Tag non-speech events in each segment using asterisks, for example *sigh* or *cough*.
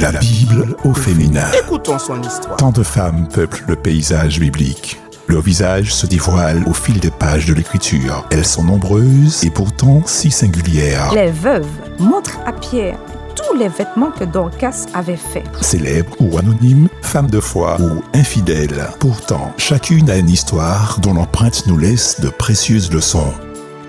La Bible au féminin. Écoutons son histoire. Tant de femmes peuplent le paysage biblique. Leur visage se dévoile au fil des pages de l'écriture. Elles sont nombreuses et pourtant si singulières. Les veuves montrent à Pierre tous les vêtements que Dorcas avait faits. Célèbres ou anonymes, femmes de foi ou infidèles. Pourtant, chacune a une histoire dont l'empreinte nous laisse de précieuses leçons.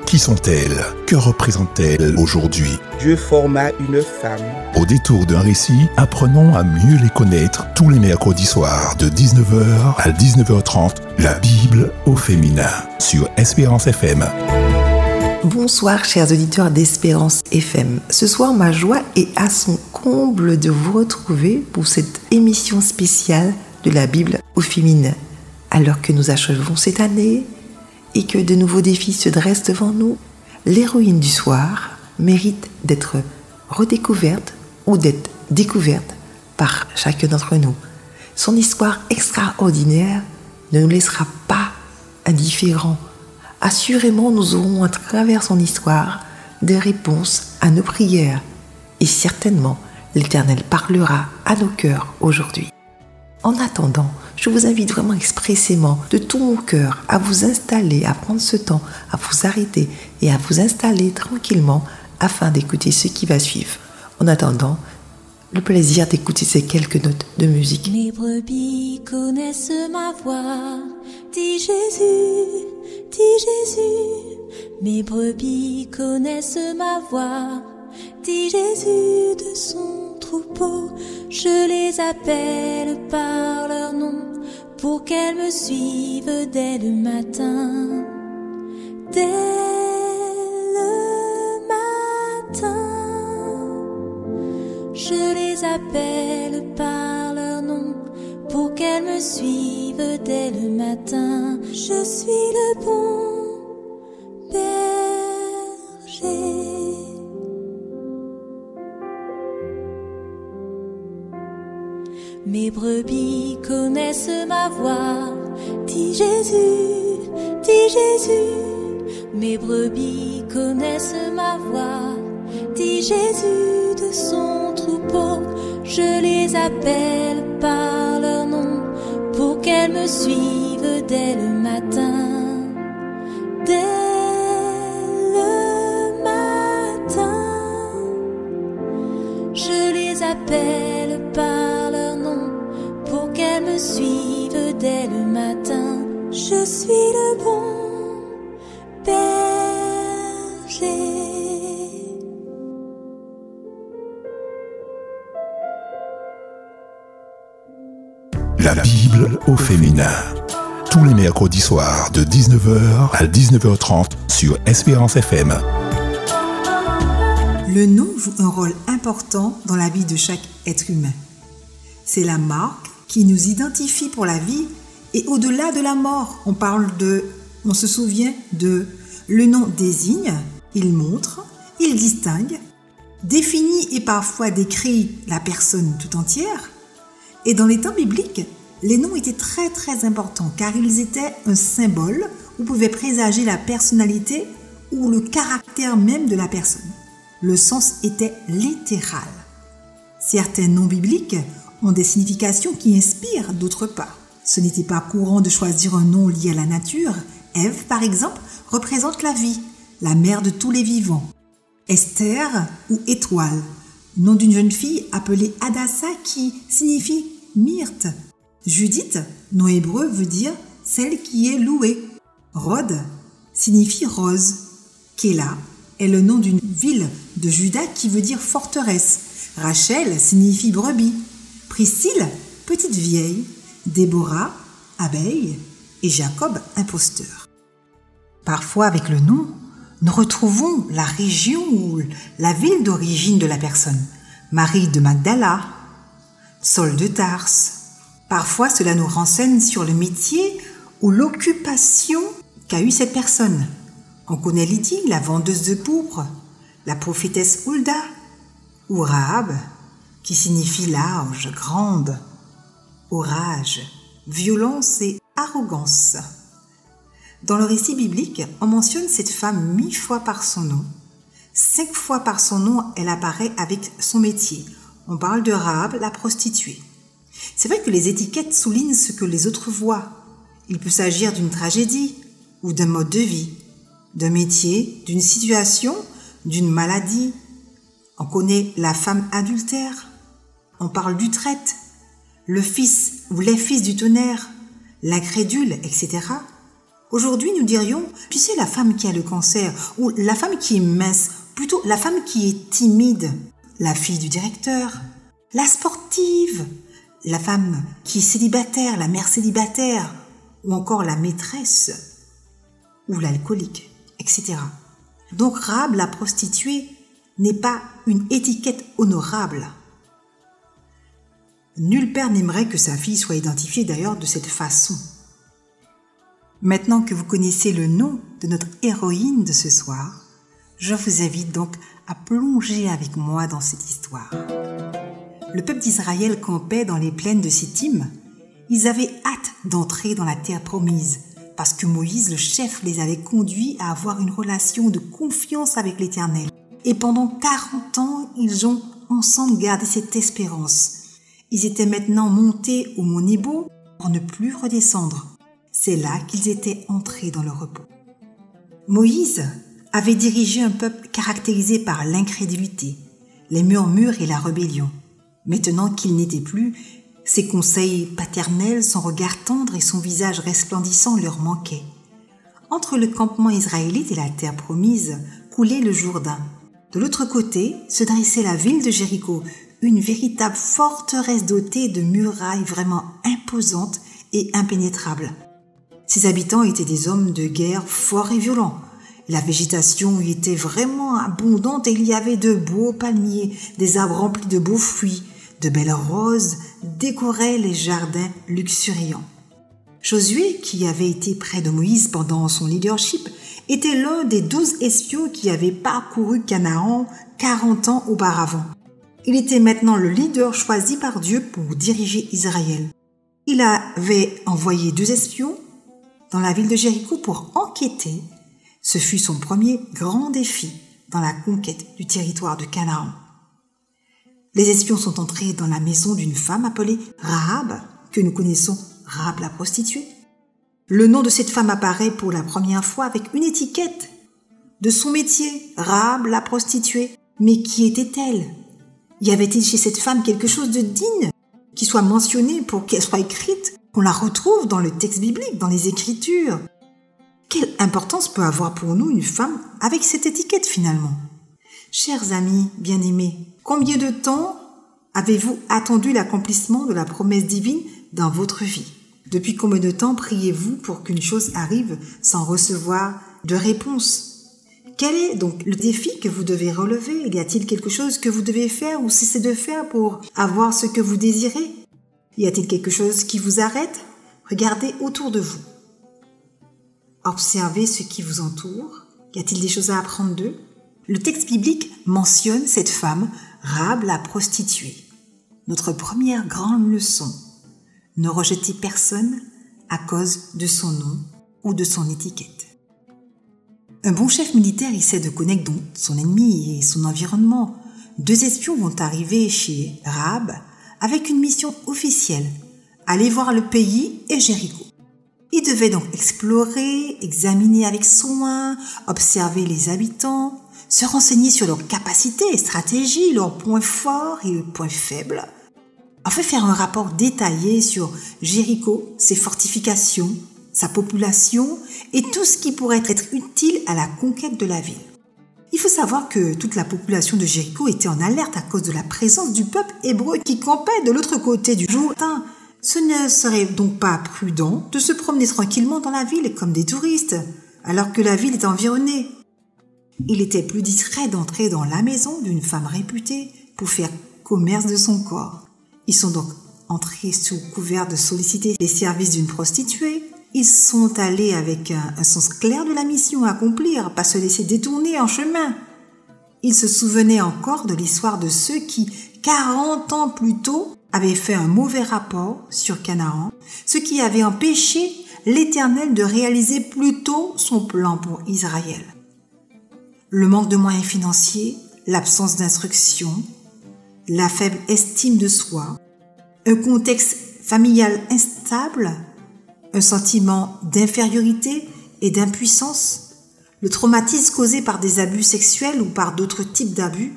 Qui sont-elles? Que représentent-elles aujourd'hui? Dieu forma une femme. Au détour d'un récit, apprenons à mieux les connaître tous les mercredis soirs de 19h à 19h30, la Bible au féminin sur Espérance FM. Bonsoir chers auditeurs d'Espérance FM. Ce soir, ma joie est à son comble de vous retrouver pour cette émission spéciale de la Bible au féminin. Alors que nous achevons cette année et que de nouveaux défis se dressent devant nous, l'héroïne du soir mérite d'être redécouverte ou d'être découverte par chacun d'entre nous. Son histoire extraordinaire ne nous laissera pas indifférents. Assurément, nous aurons à travers son histoire des réponses à nos prières et certainement l'Éternel parlera à nos cœurs aujourd'hui. En attendant, je vous invite vraiment expressément de tout mon cœur à vous installer, à prendre ce temps, à vous arrêter et à vous installer tranquillement afin d'écouter ce qui va suivre. En attendant, le plaisir d'écouter ces quelques notes de musique. Mes brebis connaissent ma voix, dit Jésus, dit Jésus. Mes brebis connaissent ma voix, dit Jésus de son Je les appelle par leur nom pour qu'elles me suivent dès le matin. Dès le matin. Je les appelle par leur nom pour qu'elles me suivent dès le matin. Je suis le bon brebis connaissent ma voix, dit Jésus, dit Jésus. Mes brebis connaissent ma voix, dit Jésus de son troupeau. Je les appelle par leur nom pour qu'elles me suivent dès le matin. Dès le matin, je les appelle par suivent dès le matin. Je suis le bon berger. La Bible au féminin. Tous les mercredis soirs de 19h à 19h30 sur Espérance FM. Le nom joue un rôle important dans la vie de chaque être humain. C'est la marque qui nous identifie pour la vie et au-delà de la mort. On parle de, on se souvient de, le nom désigne, il montre, il distingue, définit et parfois décrit la personne tout entière. Et dans les temps bibliques, les noms étaient très très importants car ils étaient un symbole où pouvait présager la personnalité ou le caractère même de la personne. Le sens était littéral. Certains noms bibliques ont des significations qui inspirent, d'autres pas. Ce n'était pas courant de choisir un nom lié à la nature. Ève, par exemple, représente la vie, la mère de tous les vivants. Esther ou étoile, nom d'une jeune fille appelée Adassa qui signifie myrte. Judith, nom hébreu, veut dire celle qui est louée. Rhodes signifie rose. Kéla est le nom d'une ville de Juda qui veut dire forteresse. Rachel signifie brebis. Priscille, petite vieille. Déborah, abeille. Et Jacob, imposteur. Parfois, avec le nom, nous retrouvons la région ou la ville d'origine de la personne. Marie de Magdala, Saul de Tarse. Parfois, cela nous renseigne sur le métier ou l'occupation qu'a eu cette personne. On connaît Lydie, la vendeuse de pourpre, la prophétesse Hulda, ou Rahab, qui signifie large, grande, orage, violence et arrogance. Dans le récit biblique, on mentionne cette femme mille fois par son nom. Cinq fois par son nom, elle apparaît avec son métier. on parle de Rahab, la prostituée. C'est vrai que les étiquettes soulignent ce que les autres voient. Il peut s'agir d'une tragédie ou d'un mode de vie, d'un métier, d'une situation, d'une maladie. On connaît la femme adultère. On parle du traite, le fils ou les fils du tonnerre, l'incrédule, etc. Aujourd'hui, nous dirions, tu sais, la femme qui a le cancer, ou la femme qui est mince, plutôt la femme qui est timide, la fille du directeur, la sportive, la femme qui est célibataire, la mère célibataire, ou encore la maîtresse, ou l'alcoolique, etc. Donc Rab, la prostituée, n'est pas une étiquette honorable. Nul père n'aimerait que sa fille soit identifiée d'ailleurs de cette façon. Maintenant que vous connaissez le nom de notre héroïne de ce soir, je vous invite donc à plonger avec moi dans cette histoire. Le peuple d'Israël campait dans les plaines de Sittim. Ils avaient hâte d'entrer dans la terre promise parce que Moïse, le chef, les avait conduits à avoir une relation de confiance avec l'Éternel. Et pendant 40 ans, ils ont ensemble gardé cette espérance. Ils étaient maintenant montés au mont Nebo pour ne plus redescendre. C'est là qu'ils étaient entrés dans le repos. Moïse avait dirigé un peuple caractérisé par l'incrédulité, les murmures et la rébellion. Maintenant qu'il n'était plus, ses conseils paternels, son regard tendre et son visage resplendissant leur manquaient. Entre le campement israélite et la terre promise coulait le Jourdain. De l'autre côté se dressait la ville de Jéricho, une véritable forteresse dotée de murailles vraiment imposantes et impénétrables. Ses habitants étaient des hommes de guerre forts et violents. La végétation y était vraiment abondante et il y avait de beaux palmiers, des arbres remplis de beaux fruits, de belles roses décoraient les jardins luxuriants. Josué, qui avait été près de Moïse pendant son leadership, était l'un des douze espions qui avaient parcouru Canaan 40 ans auparavant. Il était maintenant le leader choisi par Dieu pour diriger Israël. Il avait envoyé deux espions dans la ville de Jéricho pour enquêter. Ce fut son premier grand défi dans la conquête du territoire de Canaan. Les espions sont entrés dans la maison d'une femme appelée Rahab, que nous connaissons Rahab la prostituée. Le nom de cette femme apparaît pour la première fois avec une étiquette de son métier, Rahab la prostituée. Mais qui était-elle? Y avait-il chez cette femme quelque chose de digne qui soit mentionné pour qu'elle soit écrite on la retrouve dans le texte biblique, dans les Écritures? Quelle importance peut avoir pour nous une femme avec cette étiquette finalement? Chers amis bien-aimés, combien de temps avez-vous attendu l'accomplissement de la promesse divine dans votre vie? Depuis combien de temps priez-vous pour qu'une chose arrive sans recevoir de réponse? Quel est donc le défi que vous devez relever? Y a-t-il quelque chose que vous devez faire ou cesser de faire pour avoir ce que vous désirez? Y a-t-il quelque chose qui vous arrête? Regardez autour de vous. Observez ce qui vous entoure. Y a-t-il des choses à apprendre d'eux? Le texte biblique mentionne cette femme, Rab la prostituée. Notre première grande leçon. Ne rejetez personne à cause de son nom ou de son étiquette. Un bon chef militaire essaie de connaître son ennemi et son environnement. Deux espions vont arriver chez Rab avec une mission officielle, aller voir le pays et Jéricho. Il devait donc explorer, examiner avec soin, observer les habitants, se renseigner sur leurs capacités, stratégies, leurs points forts et points faibles. Enfin, faire un rapport détaillé sur Jéricho, ses fortifications, sa population et tout ce qui pourrait être utile à la conquête de la ville. Il faut savoir que toute la population de Jéricho était en alerte à cause de la présence du peuple hébreu qui campait de l'autre côté du Jourdain. Ce ne serait donc pas prudent de se promener tranquillement dans la ville comme des touristes, alors que la ville est environnée. Il était plus discret d'entrer dans la maison d'une femme réputée pour faire commerce de son corps. Ils sont donc entrés sous couvert de solliciter les services d'une prostituée ils sont allés avec un, sens clair de la mission à accomplir, pas se laisser détourner en chemin. Ils se souvenaient encore de l'histoire de ceux qui, 40 ans plus tôt, avaient fait un mauvais rapport sur Canaan, ce qui avait empêché l'Éternel de réaliser plus tôt son plan pour Israël. Le manque de moyens financiers, l'absence d'instruction, la faible estime de soi, un contexte familial instable, un sentiment d'infériorité et d'impuissance, le traumatisme causé par des abus sexuels ou par d'autres types d'abus,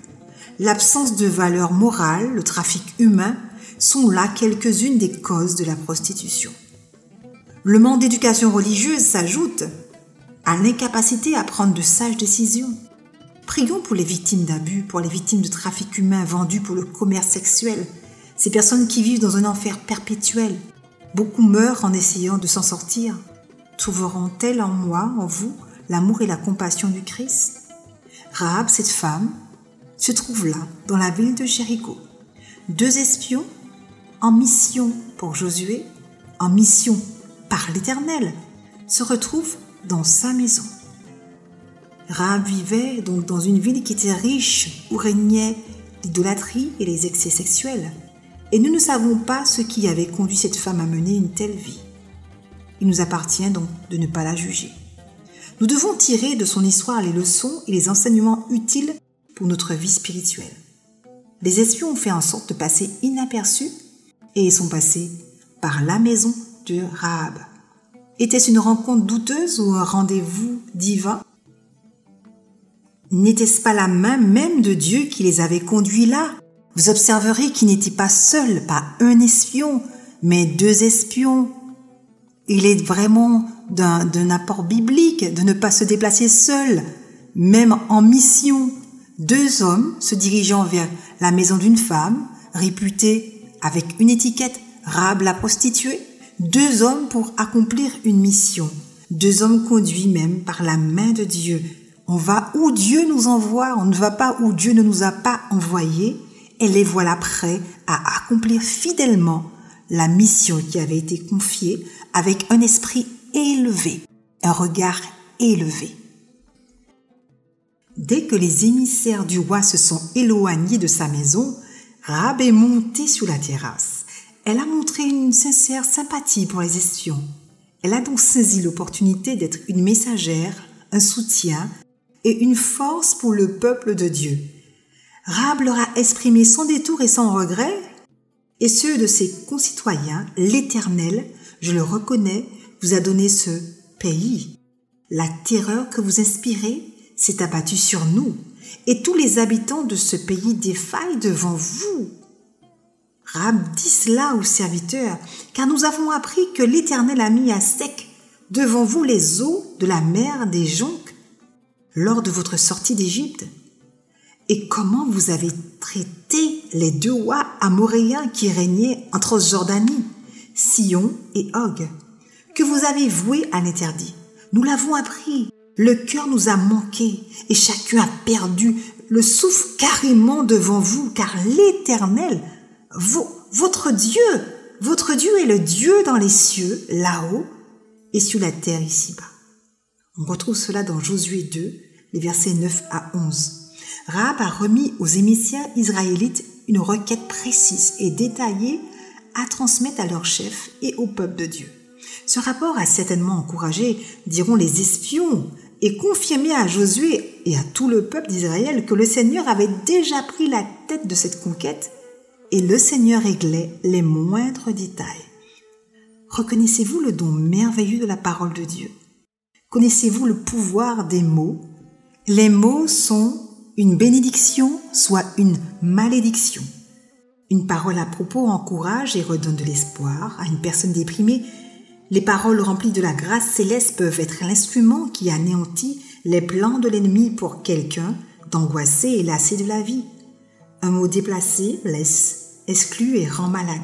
l'absence de valeur morale, le trafic humain, sont là quelques-unes des causes de la prostitution. Le manque d'éducation religieuse s'ajoute à l'incapacité à prendre de sages décisions. Prions pour les victimes d'abus, pour les victimes de trafic humain vendus pour le commerce sexuel, ces personnes qui vivent dans un enfer perpétuel. Beaucoup meurent en essayant de s'en sortir. Trouveront-elles en moi, en vous, l'amour et la compassion du Christ? Rahab, cette femme, se trouve là, dans la ville de Jéricho. Deux espions en mission pour Josué, en mission par l'Éternel, se retrouvent dans sa maison. Rahab vivait donc dans une ville qui était riche, où régnait l'idolâtrie et les excès sexuels. Et nous ne savons pas ce qui avait conduit cette femme à mener une telle vie. Il nous appartient donc de ne pas la juger. Nous devons tirer de son histoire les leçons et les enseignements utiles pour notre vie spirituelle. Les espions ont fait en sorte de passer inaperçus et sont passés par la maison de Rahab. Était-ce une rencontre douteuse ou un rendez-vous divin? N'était-ce pas la main même de Dieu qui les avait conduits là? Vous observerez qu'ils n'étaient pas seuls, pas un espion, mais deux espions. Il est vraiment d'un apport biblique de ne pas se déplacer seul, même en mission. Deux hommes se dirigeant vers la maison d'une femme, réputée avec une étiquette Rab la prostituée, deux hommes pour accomplir une mission, deux hommes conduits même par la main de Dieu, on va où Dieu nous envoie, on ne va pas où Dieu ne nous a pas envoyés, et les voilà prêts à accomplir fidèlement la mission qui avait été confiée avec un esprit élevé, un regard élevé. Dès que les émissaires du roi se sont éloignés de sa maison, Rab est montée sur la terrasse. Elle a montré une sincère sympathie pour les espions. Elle a donc saisi l'opportunité d'être une messagère, un soutien, et une force pour le peuple de Dieu. Rab leur a exprimé sans détour et sans regret, et ceux de ses concitoyens, l'Éternel, je le reconnais, vous a donné ce pays. La terreur que vous inspirez s'est abattue sur nous, et tous les habitants de ce pays défaillent devant vous. Rab dit cela aux serviteurs, car nous avons appris que l'Éternel a mis à sec devant vous les eaux de la mer des joncs lors de votre sortie d'Égypte et comment vous avez traité les deux rois amoréens qui régnaient entre Jordanie, Sion et Og, que vous avez voués à l'interdit. Nous l'avons appris. Le cœur nous a manqué et chacun a perdu le souffle carrément devant vous, car l'Éternel, votre Dieu, votre Dieu est le Dieu dans les cieux, là-haut, et sur la terre ici-bas. On retrouve cela dans Josué 2, les versets 9 à 11. Rahab a remis aux émissaires israélites une requête précise et détaillée à transmettre à leur chef et au peuple de Dieu. Ce rapport a certainement encouragé, diront les espions, et confirmé à Josué et à tout le peuple d'Israël que le Seigneur avait déjà pris la tête de cette conquête et le Seigneur réglait les moindres détails. Reconnaissez-vous le don merveilleux de la parole de Dieu? Connaissez-vous le pouvoir des mots? Les mots sont une bénédiction, soit une malédiction. Une parole à propos encourage et redonne de l'espoir à une personne déprimée. Les paroles remplies de la grâce céleste peuvent être l'instrument qui anéantit les plans de l'ennemi pour quelqu'un d'angoissé et lassé de la vie. Un mot déplacé blesse, exclut et rend malade.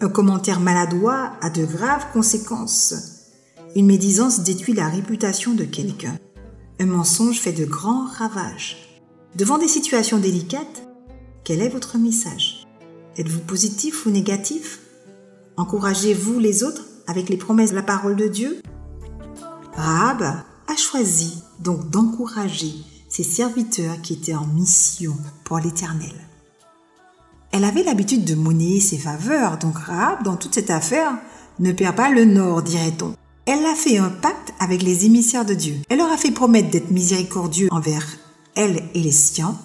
Un commentaire maladroit a de graves conséquences. Une médisance détruit la réputation de quelqu'un. Un mensonge fait de grands ravages. Devant des situations délicates, quel est votre message? Êtes-vous positif ou négatif? Encouragez-vous les autres avec les promesses de la parole de Dieu? Rahab a choisi donc d'encourager ses serviteurs qui étaient en mission pour l'Éternel. Elle avait l'habitude de monnayer ses faveurs, donc Rahab, dans toute cette affaire, ne perd pas le nord, dirait-on. Elle a fait un pacte avec les émissaires de Dieu. Elle leur a fait promettre d'être miséricordieux envers elle et les siens.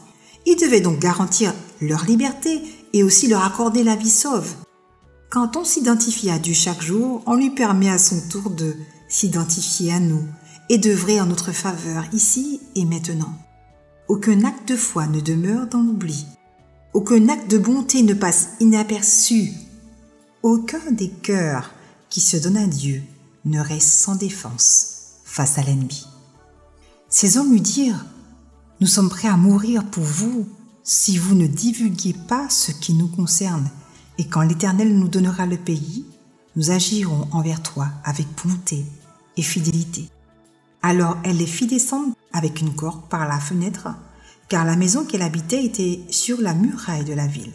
Ils devaient donc garantir leur liberté et aussi leur accorder la vie sauve. Quand on s'identifie à Dieu chaque jour, on lui permet à son tour de s'identifier à nous et d'œuvrer en notre faveur ici et maintenant. Aucun acte de foi ne demeure dans l'oubli. Aucun acte de bonté ne passe inaperçu. Aucun des cœurs qui se donnent à Dieu ne reste sans défense face à l'ennemi. Ces hommes lui dirent, Nous sommes prêts à mourir pour vous si vous ne divulguez pas ce qui nous concerne, et quand l'Éternel nous donnera le pays, nous agirons envers toi avec bonté et fidélité. Alors elle les fit descendre avec une corde par la fenêtre, car la maison qu'elle habitait était sur la muraille de la ville.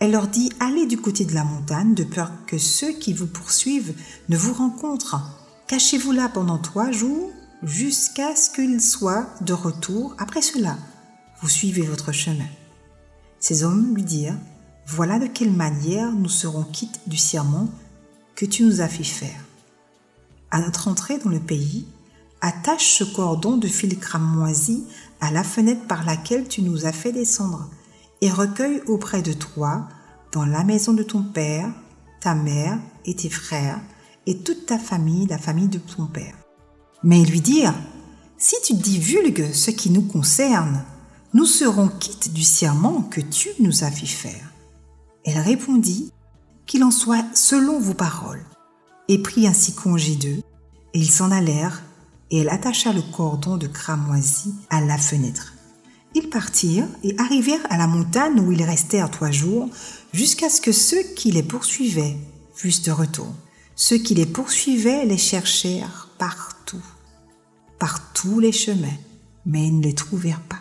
Elle leur dit, allez du côté de la montagne, de peur que ceux qui vous poursuivent ne vous rencontrent. Cachez-vous là pendant trois jours, jusqu'à ce qu'ils soient de retour. Après cela, vous suivez votre chemin. Ces hommes lui dirent, voilà de quelle manière nous serons quittes du serment que tu nous as fait faire. À notre entrée dans le pays, attache ce cordon de fil cramoisi à la fenêtre par laquelle tu nous as fait descendre, et recueille auprès de toi, dans la maison de ton père, ta mère et tes frères, et toute ta famille, la famille de ton père. Mais lui dirent, si tu divulgues ce qui nous concerne, nous serons quittes du serment que tu nous as fait faire. Elle répondit, qu'il en soit selon vos paroles, et prit ainsi congé d'eux, et ils s'en allèrent et elle attacha le cordon de cramoisi à la fenêtre. Ils partirent et arrivèrent à la montagne où ils restèrent trois jours, jusqu'à ce que ceux qui les poursuivaient fussent de retour. Ceux qui les poursuivaient les cherchèrent partout, par tous les chemins, mais ils ne les trouvèrent pas.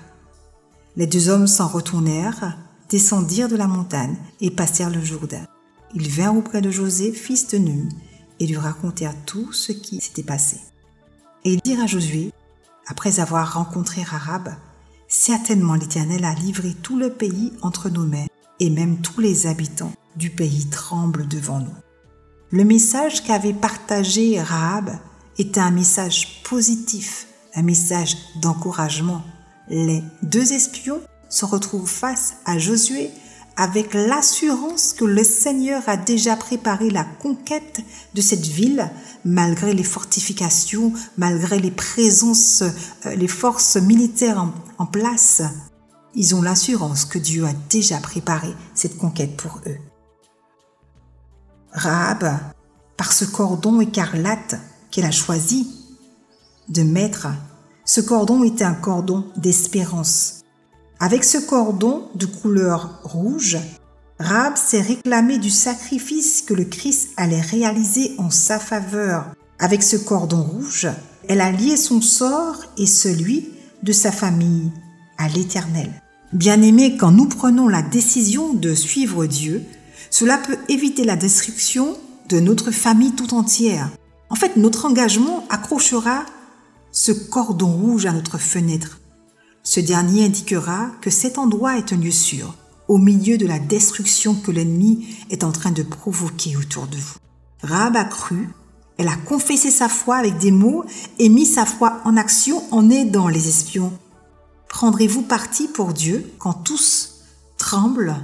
Les deux hommes s'en retournèrent, descendirent de la montagne et passèrent le Jourdain. Ils vinrent auprès de José, fils de Nun, et lui racontèrent tout ce qui s'était passé. Et ils dirent à Josué, après avoir rencontré Rahab, certainement l'Éternel a livré tout le pays entre nos mains, et même tous les habitants du pays tremblent devant nous. Le message qu'avait partagé Rahab était un message positif, un message d'encouragement. Les deux espions se retrouvent face à Josué avec l'assurance que le Seigneur a déjà préparé la conquête de cette ville, malgré les fortifications, malgré les présences, euh, les forces militaires en, place. Ils ont l'assurance que Dieu a déjà préparé cette conquête pour eux. Rahab, par ce cordon écarlate a choisi de mettre, ce cordon était un cordon d'espérance avec ce cordon de couleur rouge, Rab s'est réclamé du sacrifice que le Christ allait réaliser en sa faveur. Avec ce cordon rouge, elle a lié son sort et celui de sa famille à l'Éternel. Bien-aimés, quand nous prenons la décision de suivre Dieu, cela peut éviter la destruction de notre famille tout entière. En fait, notre engagement accrochera ce cordon rouge à notre fenêtre. Ce dernier indiquera que cet endroit est un lieu sûr, au milieu de la destruction que l'ennemi est en train de provoquer autour de vous. Rahab a cru, elle a confessé sa foi avec des mots et mis sa foi en action en aidant les espions. Prendrez-vous parti pour Dieu quand tous tremblent,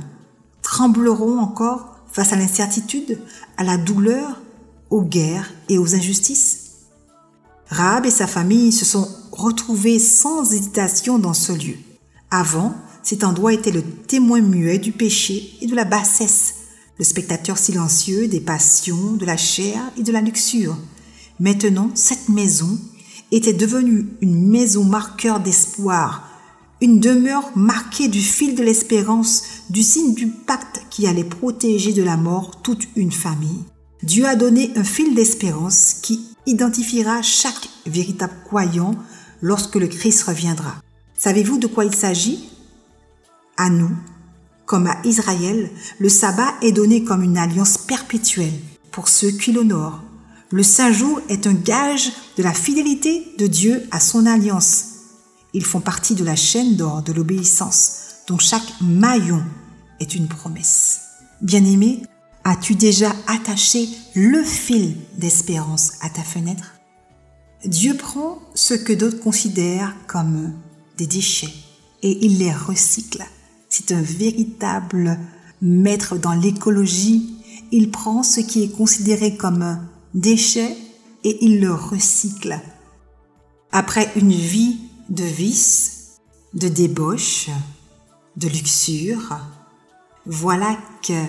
trembleront encore face à l'incertitude, à la douleur, aux guerres et aux injustices Rahab et sa famille se sont retrouvés sans hésitation dans ce lieu. Avant, cet endroit était le témoin muet du péché et de la bassesse, le spectateur silencieux des passions, de la chair et de la luxure. Maintenant, cette maison était devenue une maison marqueur d'espoir, une demeure marquée du fil de l'espérance, du signe du pacte qui allait protéger de la mort toute une famille. Dieu a donné un fil d'espérance qui identifiera chaque véritable croyant lorsque le Christ reviendra. Savez-vous de quoi il s'agit? À nous, comme à Israël, le sabbat est donné comme une alliance perpétuelle pour ceux qui l'honorent. Le saint jour est un gage de la fidélité de Dieu à son alliance. Ils font partie de la chaîne d'or de l'obéissance, dont chaque maillon est une promesse. Bien-aimés, As-tu déjà attaché le fil d'espérance à ta fenêtre? Dieu prend ce que d'autres considèrent comme des déchets et il les recycle. C'est un véritable maître dans l'écologie. Il prend ce qui est considéré comme un déchet et il le recycle. Après une vie de vice, de débauche, de luxure, voilà que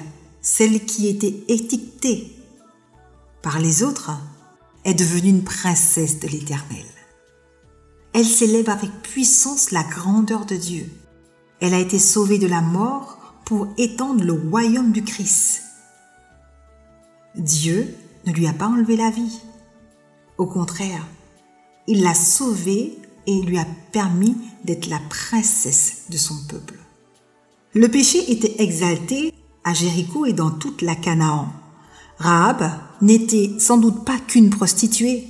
celle qui était étiquetée par les autres est devenue une princesse de l'Éternel. Elle s'élève avec puissance la grandeur de Dieu. Elle a été sauvée de la mort pour étendre le royaume du Christ. Dieu ne lui a pas enlevé la vie. Au contraire, il l'a sauvée et lui a permis d'être la princesse de son peuple. Le péché était exalté à Jéricho et dans toute la Canaan. Rahab n'était sans doute pas qu'une prostituée.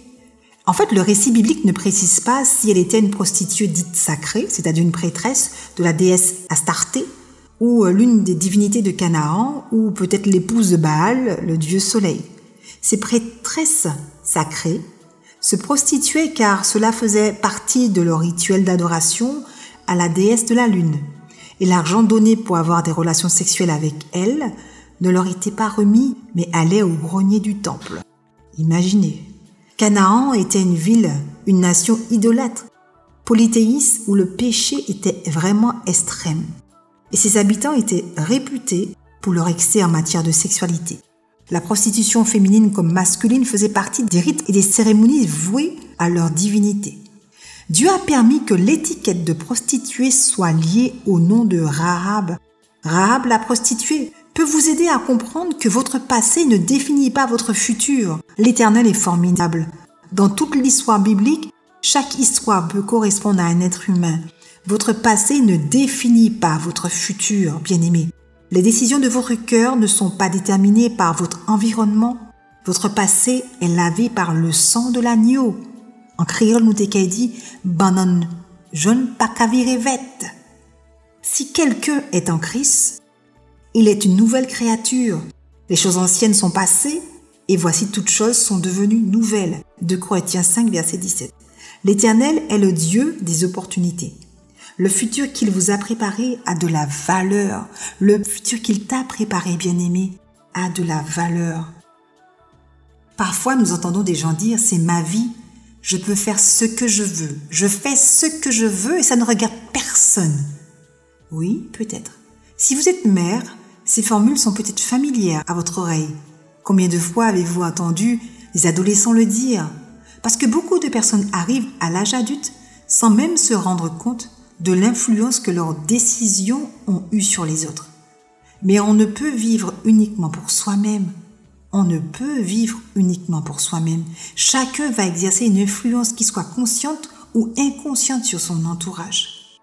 En fait, le récit biblique ne précise pas si elle était une prostituée dite sacrée, c'est-à-dire une prêtresse de la déesse Astarté, ou l'une des divinités de Canaan, ou peut-être l'épouse de Baal, le dieu soleil. Ces prêtresses sacrées se prostituaient car cela faisait partie de leur rituel d'adoration à la déesse de la lune. Et l'argent donné pour avoir des relations sexuelles avec elle ne leur était pas remis, mais allait au grenier du temple. Imaginez. Canaan était une ville, une nation idolâtre, polythéiste où le péché était vraiment extrême. Et ses habitants étaient réputés pour leur excès en matière de sexualité. La prostitution féminine comme masculine faisait partie des rites et des cérémonies vouées à leur divinité. Dieu a permis que l'étiquette de prostituée soit liée au nom de Rahab. Rahab la prostituée peut vous aider à comprendre que votre passé ne définit pas votre futur. L'Éternel est formidable. Dans toute l'histoire biblique, chaque histoire peut correspondre à un être humain. Votre passé ne définit pas votre futur, bien-aimé. Les décisions de votre cœur ne sont pas déterminées par votre environnement. Votre passé est lavé par le sang de l'agneau. En créole, nous dit Banon, jeune pas Si quelqu'un est en Christ, il est une nouvelle créature. Les choses anciennes sont passées et voici toutes choses sont devenues nouvelles. De Corinthiens 5, verset 17. L'Éternel est le Dieu des opportunités. Le futur qu'il vous a préparé a de la valeur. Le futur qu'il t'a préparé, bien-aimé, a de la valeur. Parfois, nous entendons des gens dire, c'est ma vie, je peux faire ce que je veux, je fais ce que je veux et ça ne regarde personne. Oui, peut-être. Si vous êtes mère, ces formules sont peut-être familières à votre oreille. Combien de fois avez-vous entendu les adolescents le dire? Parce que beaucoup de personnes arrivent à l'âge adulte sans même se rendre compte de l'influence que leurs décisions ont eue sur les autres. Mais on ne peut vivre uniquement pour soi-même. On ne peut vivre uniquement pour soi-même. Chacun va exercer une influence qui soit consciente ou inconsciente sur son entourage.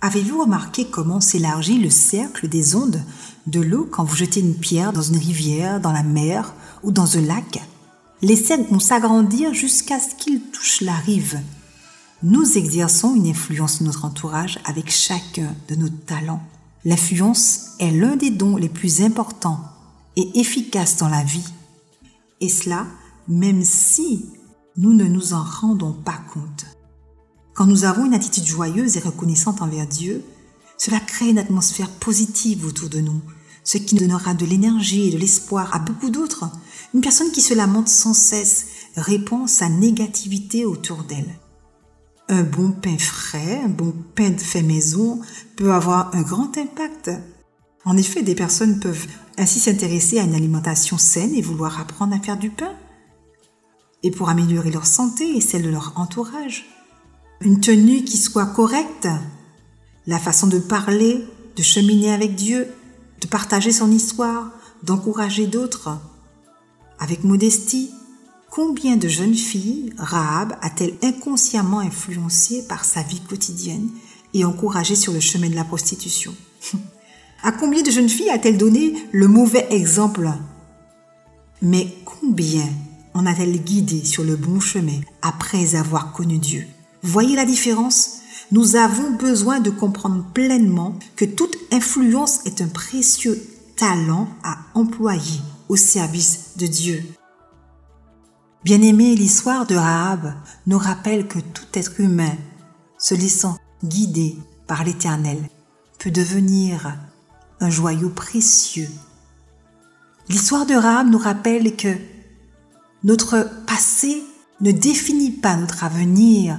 Avez-vous remarqué comment s'élargit le cercle des ondes de l'eau quand vous jetez une pierre dans une rivière, dans la mer ou dans un lac? Les cercles vont s'agrandir jusqu'à ce qu'ils touchent la rive. Nous exerçons une influence sur notre entourage avec chacun de nos talents. L'influence est l'un des dons les plus importants et efficaces dans la vie. Et cela, même si nous ne nous en rendons pas compte. Quand nous avons une attitude joyeuse et reconnaissante envers Dieu, cela crée une atmosphère positive autour de nous, ce qui donnera de l'énergie et de l'espoir à beaucoup d'autres. Une personne qui se lamente sans cesse répond sa négativité autour d'elle. Un bon pain frais, un bon pain de fait maison peut avoir un grand impact. En effet, des personnes peuvent ainsi s'intéresser à une alimentation saine et vouloir apprendre à faire du pain. Et pour améliorer leur santé et celle de leur entourage une tenue qui soit correcte, la façon de parler, de cheminer avec Dieu, de partager son histoire, d'encourager d'autres. Avec modestie, combien de jeunes filles Rahab a-t-elle inconsciemment influencées par sa vie quotidienne et encouragées sur le chemin de la prostitution? *laughs* À combien de jeunes filles a-t-elle donné le mauvais exemple? Mais combien en a-t-elle guidé sur le bon chemin après avoir connu Dieu? Voyez la différence? Nous avons besoin de comprendre pleinement que toute influence est un précieux talent à employer au service de Dieu. Bien-aimé, l'histoire de Rahab nous rappelle que tout être humain, se laissant guider par l'Éternel, peut devenir joyau précieux. L'histoire de Rahab nous rappelle que notre passé ne définit pas notre avenir.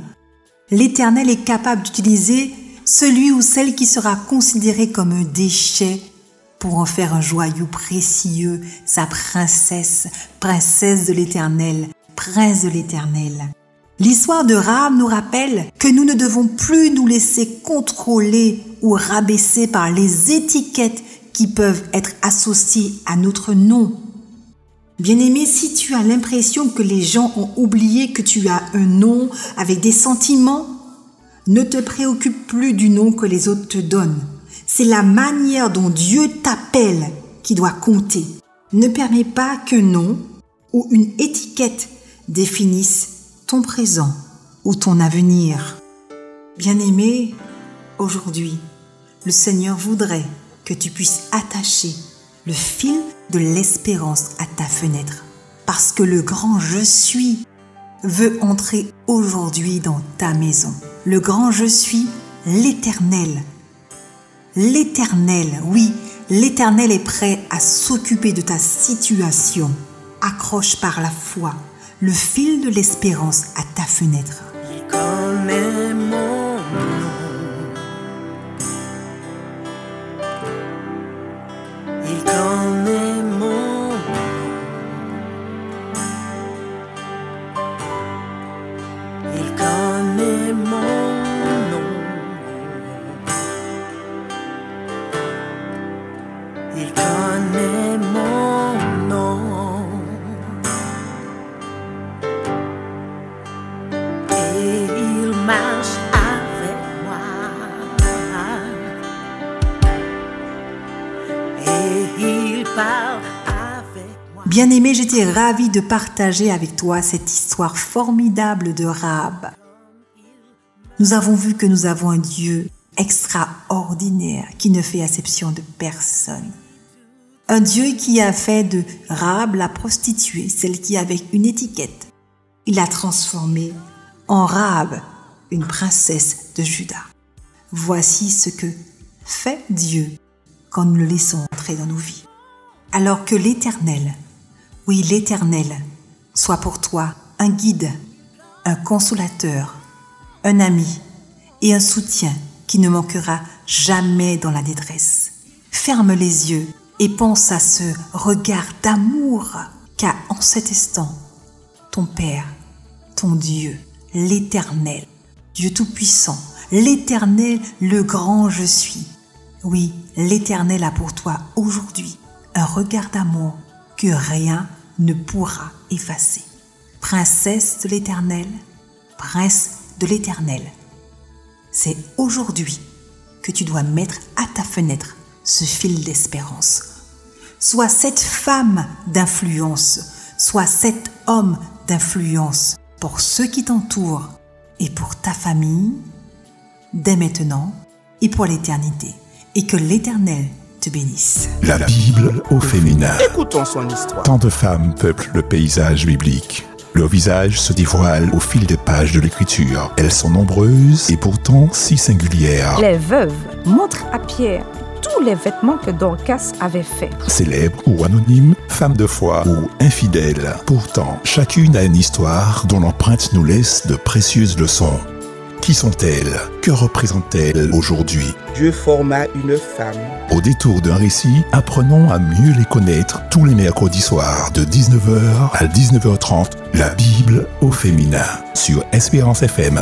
L'Éternel est capable d'utiliser celui ou celle qui sera considéré comme un déchet pour en faire un joyau précieux, sa princesse, princesse de l'Éternel, prince de l'Éternel. L'histoire de Rahab nous rappelle que nous ne devons plus nous laisser contrôler ou rabaisser par les étiquettes qui peuvent être associées à notre nom. Bien-aimé, si tu as l'impression que les gens ont oublié que tu as un nom avec des sentiments, ne te préoccupe plus du nom que les autres te donnent. C'est la manière dont Dieu t'appelle qui doit compter. Ne permets pas qu'un nom ou une étiquette définisse ton présent ou ton avenir. Bien-aimé, aujourd'hui, le Seigneur voudrait que tu puisses attacher le fil de l'espérance à ta fenêtre. Parce que le grand je suis veut entrer aujourd'hui dans ta maison. Le grand je suis, l'éternel. L'éternel, oui, l'éternel est prêt à s'occuper de ta situation. Accroche par la foi le fil de l'espérance à ta fenêtre. Bien-aimé, j'étais ravie de partager avec toi cette histoire formidable de Rahab. Nous avons vu que nous avons un Dieu extraordinaire qui ne fait exception de personne. Un Dieu qui a fait de Rahab la prostituée, celle qui avait une étiquette. Il l'a transformée en Rahab, une princesse de Juda. Voici ce que fait Dieu quand nous le laissons entrer dans nos vies. Alors que l'Éternel, oui l'Éternel, soit pour toi un guide, un consolateur, un ami et un soutien qui ne manquera jamais dans la détresse. Ferme les yeux et pense à ce regard d'amour qu'a en cet instant ton Père, ton Dieu, l'Éternel, Dieu Tout-Puissant, l'Éternel, le grand je suis. Oui, l'Éternel a pour toi aujourd'hui un regard d'amour rien ne pourra effacer. Princesse de l'Éternel, prince de l'Éternel, c'est aujourd'hui que tu dois mettre à ta fenêtre ce fil d'espérance. Sois cette femme d'influence, sois cet homme d'influence pour ceux qui t'entourent et pour ta famille, dès maintenant et pour l'éternité. Et que l'Éternel te bénisse. La Bible au féminin. Écoutons son histoire. Tant de femmes peuplent le paysage biblique. Leur visage se dévoile au fil des pages de l'écriture. Elles sont nombreuses et pourtant si singulières. Les veuves montrent à Pierre tous les vêtements que Dorcas avait faits. Célèbres ou anonymes, femmes de foi ou infidèles. Pourtant, chacune a une histoire dont l'empreinte nous laisse de précieuses leçons. Qui sont-elles? Que représentent-elles aujourd'hui? Dieu forma une femme. Au détour d'un récit, apprenons à mieux les connaître tous les mercredis soirs de 19h à 19h30, la Bible au féminin sur Espérance FM.